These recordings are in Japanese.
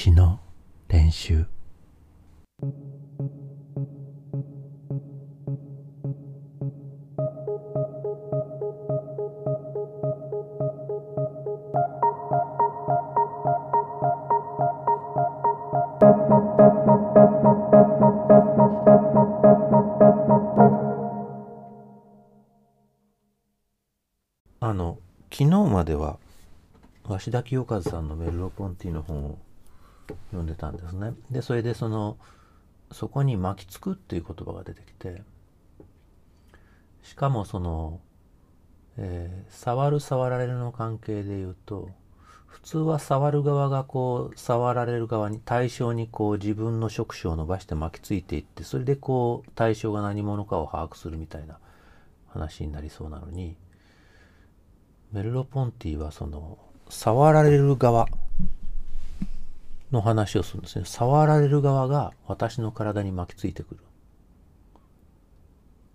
詩の練習。あの昨日までは鷲田清和さんのメルロ・ポンティの本を読んでたんですね。でそれでそのそこに「巻きつく」っていう言葉が出てきてしかもその、えー触る触られるの関係で言うと普通は触る側がこう触られる側に対象にこう自分の触手を伸ばして巻きついていってそれでこう対象が何者かを把握するみたいな話になりそうなのにメルロ・ポンティはその触られる側の話をするんですね。触られる側が私の体に巻きついてくる。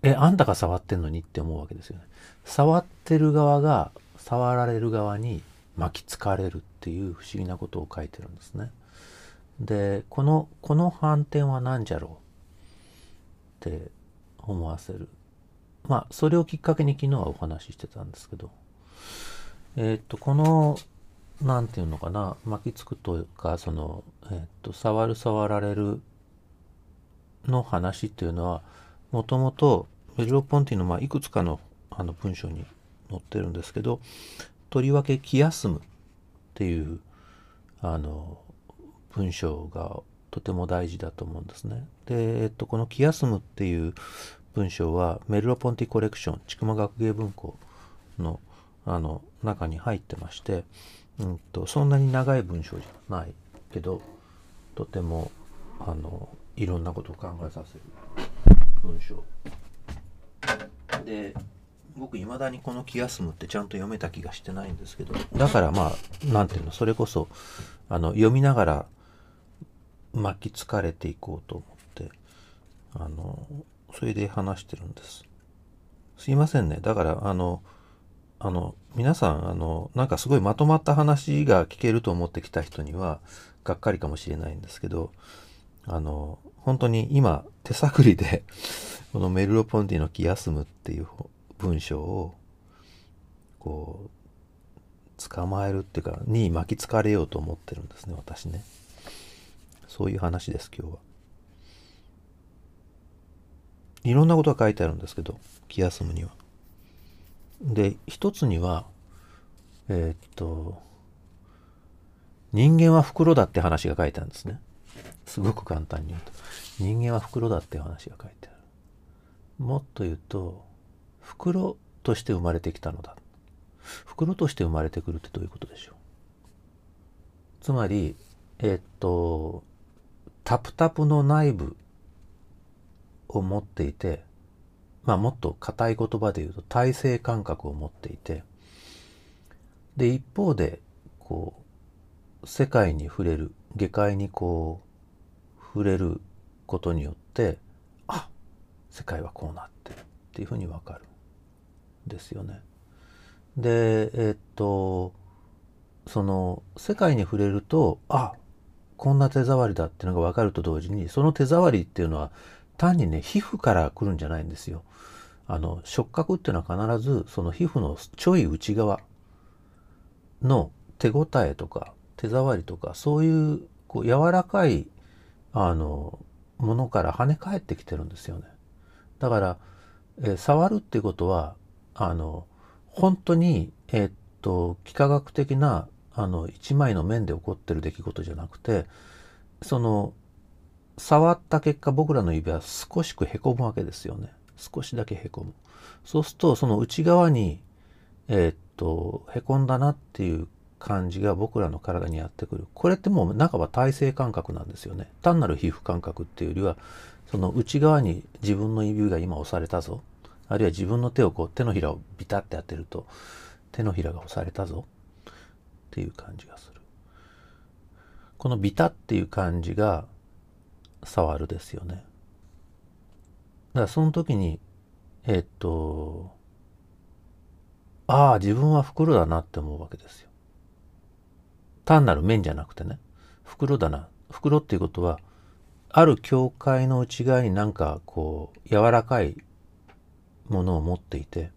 えあんたが触ってんのにって思うわけですよね。触ってる側が触られる側に巻きつかれるっていう不思議なことを書いてるんですね。でこのこの反転は何じゃろうって思わせる。まあそれをきっかけに昨日はお話ししてたんですけど。えーっとこのなんていうのかな巻きつくというかその、えーと触る触られるの話っていうのはもともとメルロ・ポンティの、まあ、いくつかのあの文章に載ってるんですけどとりわけ気休むっていうあの文章がとても大事だと思うんですね。で、えっと、この気休むっていう文章はメルロ・ポンティコレクション、千曲学芸文庫のあの中に入ってまして、うんと、そんなに長い文章じゃないけど、とてもあのいろんなことを考えさせる文章。で、僕いまだにこの「気休む」ってちゃんと読めた気がしてないんですけどだからまあなんていうのそれこそあの読みながら巻きつかれていこうと思ってあのそれで話してるんですすいませんねだからあのあの皆さんあのなんかすごいまとまった話が聞けると思ってきた人にはがっかりかもしれないんですけどあの本当に今手探りでこのメルロ・ポンティの「気休む」っていう文章をこう捕まえるっていうかに巻きつかれようと思ってるんですね私ね。そういう話です今日は。いろんなことが書いてあるんですけど気休むには。で一つにはえーっと人間は袋だって話が書いてあるんですね。すごく簡単に言うと。人間は袋だって話が書いてある。もっと言うと袋として生まれてきたのだ。袋として生まれてくるってどういうことでしょう。つまりえーっとタプタプの内部を持っていてまあもっと硬い言葉で言うと体性感覚を持っていてで一方でこう世界に触れる下界にこう触れることによってあ世界はこうなってるっていうふうにわかるんですよね。でえっとその世界に触れるとあこんな手触りだっていうのが分かると同時にその手触りっていうのは単にね皮膚から来るんじゃないんですよ。あの触覚っていうのは必ずその皮膚のちょい内側の手応えとか手触りとかそういうこう柔らかいあのものから跳ね返ってきてるんですよね。だから、えー触るっていうことはあの本当にえーっと幾何学的なあの一枚の面で起こってる出来事じゃなくてその触った結果僕らの指は少しくへこむわけですよね。少しだけへこむ。そうするとその内側にえーっとへこんだなっていう感じが僕らの体にやってくる。これってもう半ば体性感覚なんですよね。単なる皮膚感覚っていうよりはその内側に自分の指が今押されたぞ。あるいは自分の手をこう手のひらをビタッて当てると手のひらが押されたぞ。っていう感じがする。このビタっていう感じが触るですよね。だからその時にえっとああ自分は袋だなって思うわけですよ。単なる面じゃなくてね。袋だな。袋っていうことはある教会の内側になんかこう柔らかいものを持っていて。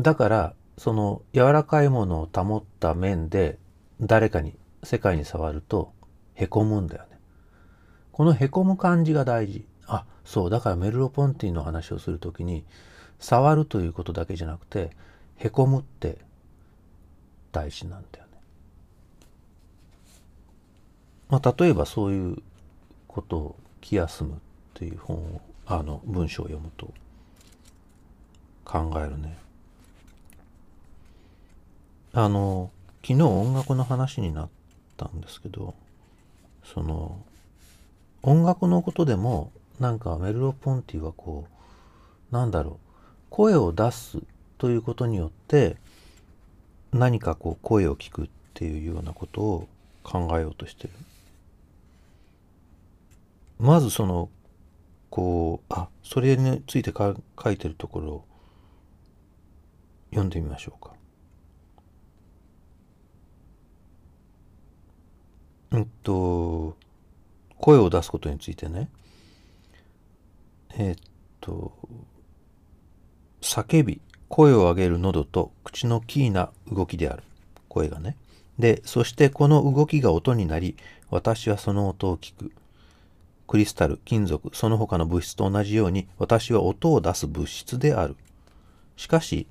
だからその柔らかいものを保った面で誰かに世界に触るとへこむんだよね。このへこむ感じが大事。あそうだからメルロ・ポンティの話をする時に触るということだけじゃなくてへこむって大事なんだよね。まあ、例えばそういうことを「気休む」っていう本をあの文章を読むと考えるね。あの昨日音楽の話になったんですけどその音楽のことでもなんかメルロ・ポンティはこうなんだろう声を出すということによって何かこう声を聞くっていうようなことを考えようとしてる。まずそのこうあそれについてか書いてるところを読んでみましょうか。うんと声を出すことについてね。え、っと叫び声を上げる喉と口のキーな動きである。声がね。でそしてこの動きが音になり私はその音を聞く。クリスタル金属その他の物質と同じように私は音を出す物質である。しかし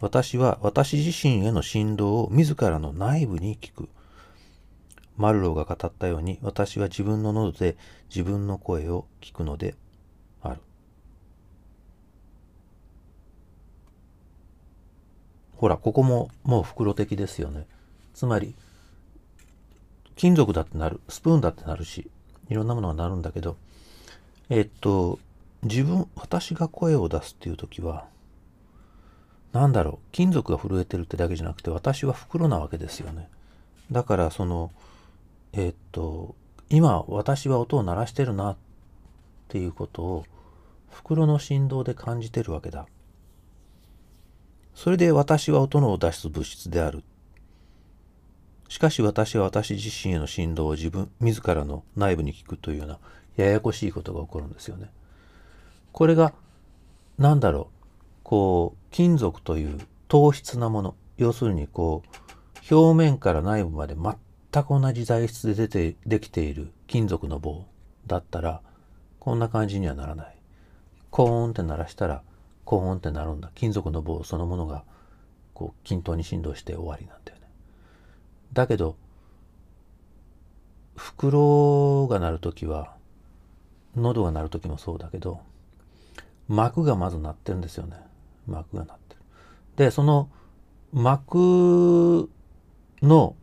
私は私自身への振動を自らの内部に聞く。マルローが語ったように私は自分の喉で自分の声を聞くのである。ほら、ここももう袋的ですよね。つまり、金属だってなる、スプーンだってなるし、いろんなものがなるんだけど、えっと、自分、私が声を出すっていう時は、なんだろう、金属が震えてるってだけじゃなくて、私は袋なわけですよね。だから、その、えっと今私は音を鳴らしてるなっていうことを袋の振動で感じてるわけだ。それで私は音のを出す物質である。しかし私は私自身への振動を自分自らの内部に聞くというようなややこしいことが起こるんですよね。これが何だろうこう金属という糖質なもの要するにこう表面から内部まで全く同じ材質で出てできている金属の棒だったらこんな感じにはならない。コーンって鳴らしたらコーンってなるんだ。金属の棒そのものがこう均等に振動して終わりなんだよね。だけど袋が鳴る時は喉が鳴る時もそうだけど膜がまず鳴ってるんですよね。膜が鳴ってる。でその膜の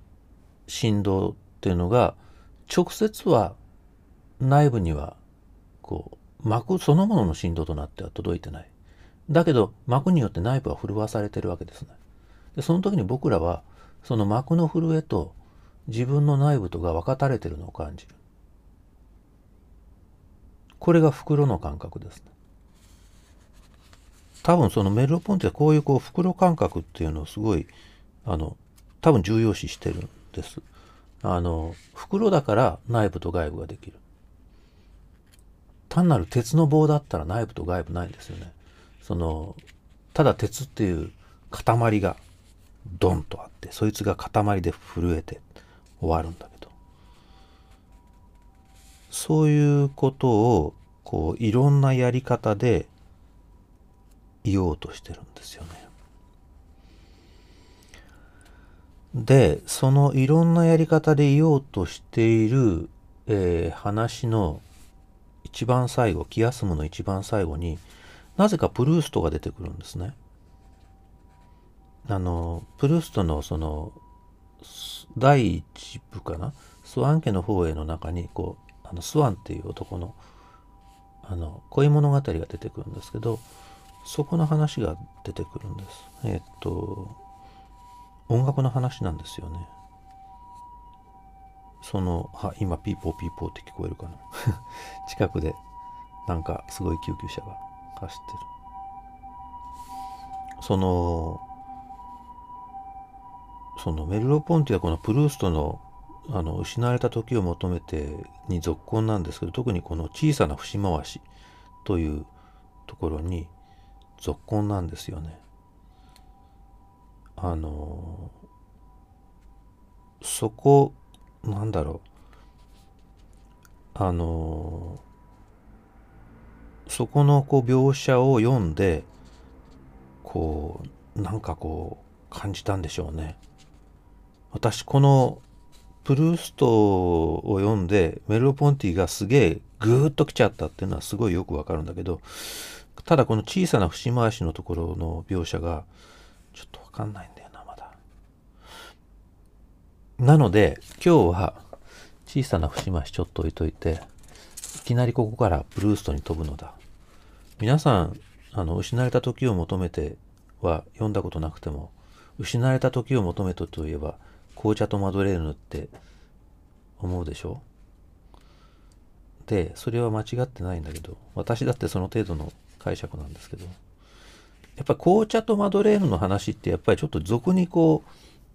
振動っていうのが直接は内部にはこう膜そのものの振動となっては届いてない。だけど膜によって内部は震わされてるわけですね。でその時に僕らはその膜の震えと自分の内部とが分かたれてるのを感じる。これが袋の感覚ですね。多分そのメルロポンテはこういうこう袋感覚っていうのをすごいあの多分重要視してるです。あの、袋だから内部と外部ができる。単なる鉄の棒だったら内部と外部ないんですよね。その、ただ鉄っていう塊がドンとあって、そいつが塊で震えて終わるんだけど。そういうことを、こう、いろんなやり方で言おうとしてるんですよね。で、そのいろんなやり方で言おうとしている、えー、話の一番最後、気休むの一番最後になぜかプルーストが出てくるんですね。あの、プルーストのその第一部かな？スワン家の方への中にこうあのスワンっていう男のあの恋物語が出てくるんですけどそこの話が出てくるんです。えっと音楽の話なんですよね。その、は、今ピーポーピーポーって聞こえるかな。近くでなんかすごい救急車が走ってる。その、そのメルロ・ポンティはこのプルーストのあの失われた時を求めてに続婚なんですけど特にこの小さな節回しというところに続婚なんですよね。あのそこなんだろうあのそこのこう描写を読んでこうなんかこう感じたんでしょうね。私このプルーストを読んでメルロ・ポンティがすげえグーッと来ちゃったっていうのはすごいよくわかるんだけどただこの小さな節回しのところの描写がちょっとわかんないんだよなまだ。なので今日は小さな節回しちょっと置いといていきなりここからブルーストに飛ぶのだ。皆さんあの失われた時を求めては読んだことなくても失われた時を求めてといえば紅茶とマドレーヌって思うでしょ？でそれは間違ってないんだけど私だってその程度の解釈なんですけどやっぱ紅茶とマドレーヌの話ってやっぱりちょっと俗にこう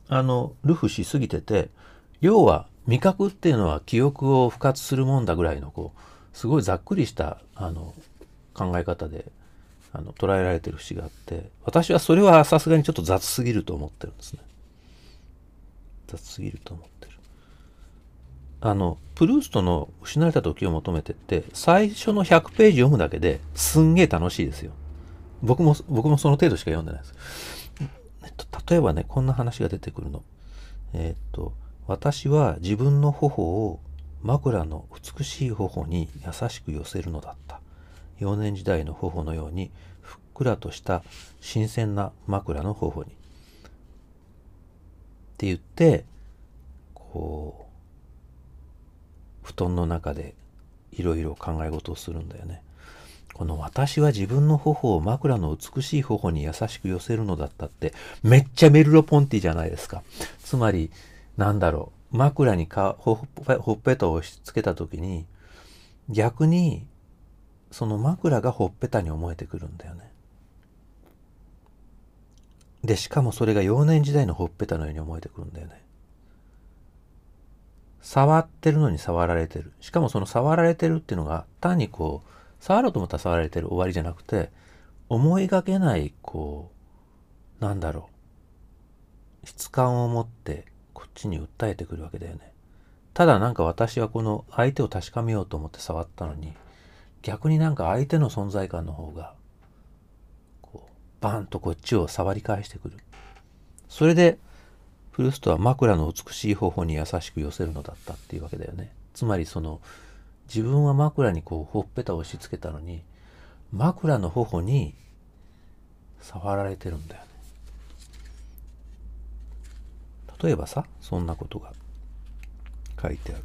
あのルフしすぎてて要は味覚っていうのは記憶を復活するもんだぐらいのこうすごいざっくりしたあの考え方であの捉えられてる節があって私はそれはさすがにちょっと雑すぎると思ってるんですね。雑すぎると思ってる。あのプルーストの「失われた時を求めて」って最初の100ページ読むだけですんげえ楽しいですよ。僕も僕もその程度しか読んでないです。えっと、例えばねこんな話が出てくるの。えっと私は自分の頬を枕の美しい頬に優しく寄せるのだった。幼年時代の頬のようにふっくらとした新鮮な枕の頬に。って言ってこう布団の中でいろいろ考え事をするんだよね。この私は自分の頬を枕の美しい頬に優しく寄せるのだったってめっちゃメルロポンティじゃないですか。つまりなんだろう枕にかほっぺたを押し付けた時に逆にその枕がほっぺたに思えてくるんだよね。でしかもそれが幼年時代のほっぺたのように思えてくるんだよね。触ってるのに触られてる。しかもその触られてるっていうのが単にこう触ろうと思ったら触られてる終わりじゃなくて思いがけないこうなんだろう質感を持ってこっちに訴えてくるわけだよね。ただなんか私はこの相手を確かめようと思って触ったのに逆になんか相手の存在感の方がこうバンとこっちを触り返してくる。それでフルストは枕の美しい方法に優しく寄せるのだったっていうわけだよね。つまりその自分は枕にこうほっぺたを押し付けたのに枕の頬に触られてるんだよね。例えばさそんなことが書いてある。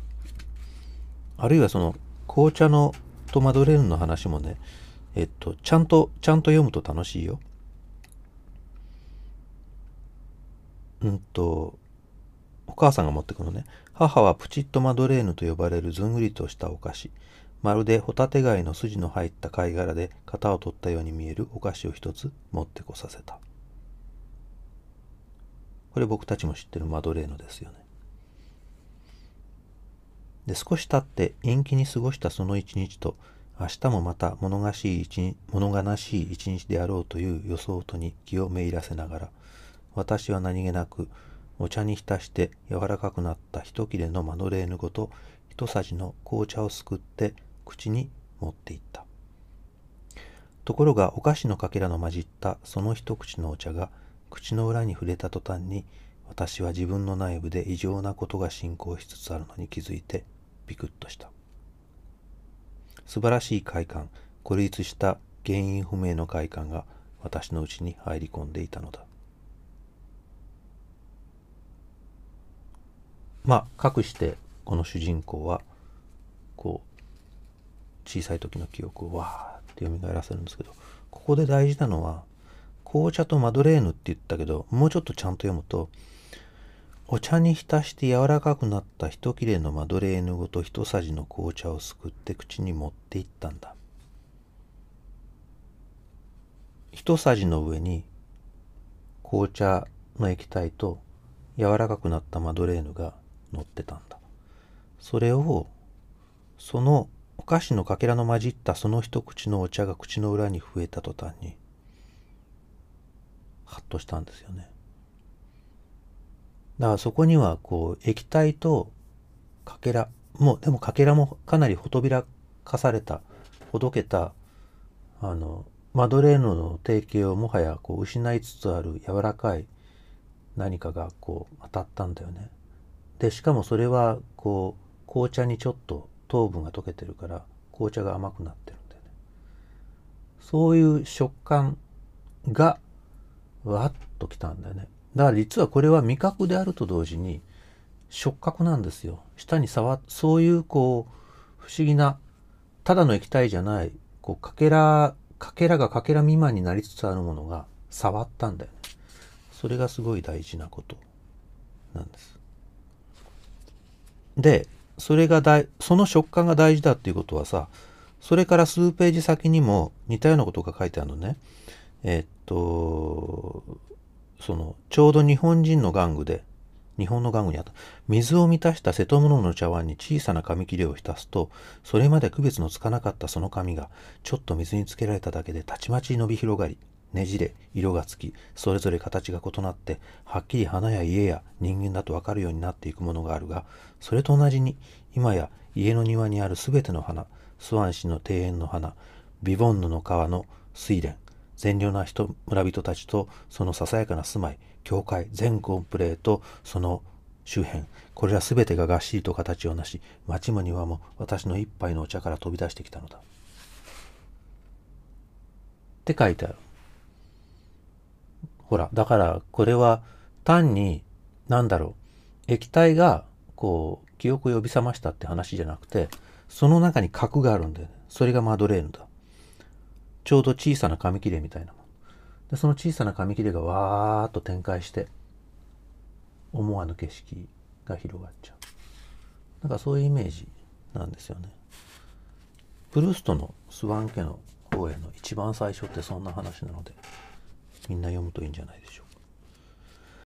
あるいはその紅茶のとマドレーヌの話もね、えっと、ちゃんと、ちゃんと読むと楽しいよ。うんと、お母さんが持ってくのね。母はプチッとマドレーヌと呼ばれるずんぐりとしたお菓子。まるでホタテ貝の筋の入った貝殻で型を取ったように見えるお菓子を一つ持ってこさせた。これ僕たちも知ってるマドレーヌですよね。で少し経って陰気に過ごしたその一日と明日もまた物悲しい一日物悲しい一日であろうという予想とに気をめいらせながら私は何気なくお茶に浸して柔らかくなった一切れのマドレーヌごと一さじの紅茶をすくって口に持っていった。ところがお菓子のかけらの混じったその一口のお茶が口の裏に触れた途端に私は自分の内部で異常なことが進行しつつあるのに気づいてビクッとした。素晴らしい快感孤立した原因不明の快感が私のうちに入り込んでいたのだ。まあかくしてこの主人公はこう小さい時の記憶をわーって蘇らせるんですけどここで大事なのは紅茶とマドレーヌって言ったけどもうちょっとちゃんと読むとお茶に浸して柔らかくなった一切れのマドレーヌごと一さじの紅茶をすくって口に持っていったんだ。一さじの上に紅茶の液体と柔らかくなったマドレーヌが乗ってたんだそれをそのお菓子のかけらの混じったその一口のお茶が口の裏に増えた途端にハッとしたんですよねだからそこにはこう液体とかけらもうでもかけらもかなりほとびらかされたほどけたあのマドレーヌの定型をもはやこう失いつつある柔らかい何かがこう当たったんだよね。でしかもそれはこう紅茶にちょっと糖分が溶けてるから紅茶が甘くなってるんだよね。そういう食感がわっときたんだよね。だから実はこれは味覚であると同時に触覚なんですよ。舌に触そういうこう不思議なただの液体じゃないこうかけらかけらがかけら未満になりつつあるものが触ったんだよね。それがすごい大事なことなんです。でそれが大その食感が大事だっていうことはさそれから数ページ先にも似たようなことが書いてあるのね。えっとそのちょうど日本人の玩具で日本の玩具にあった水を満たした瀬戸物の茶碗に小さな紙切れを浸すとそれまで区別のつかなかったその紙がちょっと水につけられただけでたちまち伸び広がりねじれ色がつきそれぞれ形が異なってはっきり花や家や人間だとわかるようになっていくものがあるがそれと同じに今や家の庭にあるすべての花スワン氏の庭園の花ビボンヌの川の睡蓮善良な人村人たちとそのささやかな住まい教会全コンプレートその周辺これら全てががっしりと形をなし町も庭も私の一杯のお茶から飛び出してきたのだ。って書いてある。ほらだからこれは単に何だろう液体がこう記憶を呼び覚ましたって話じゃなくてその中に核があるんだよね。それがマドレーヌだ。ちょうど小さな紙切れみたいなもん。でその小さな紙切れがわーっと展開して思わぬ景色が広がっちゃう。なんかそういうイメージなんですよね。プルーストのスワン家の方への一番最初ってそんな話なので。みんな読むといいんじゃないでしょうか。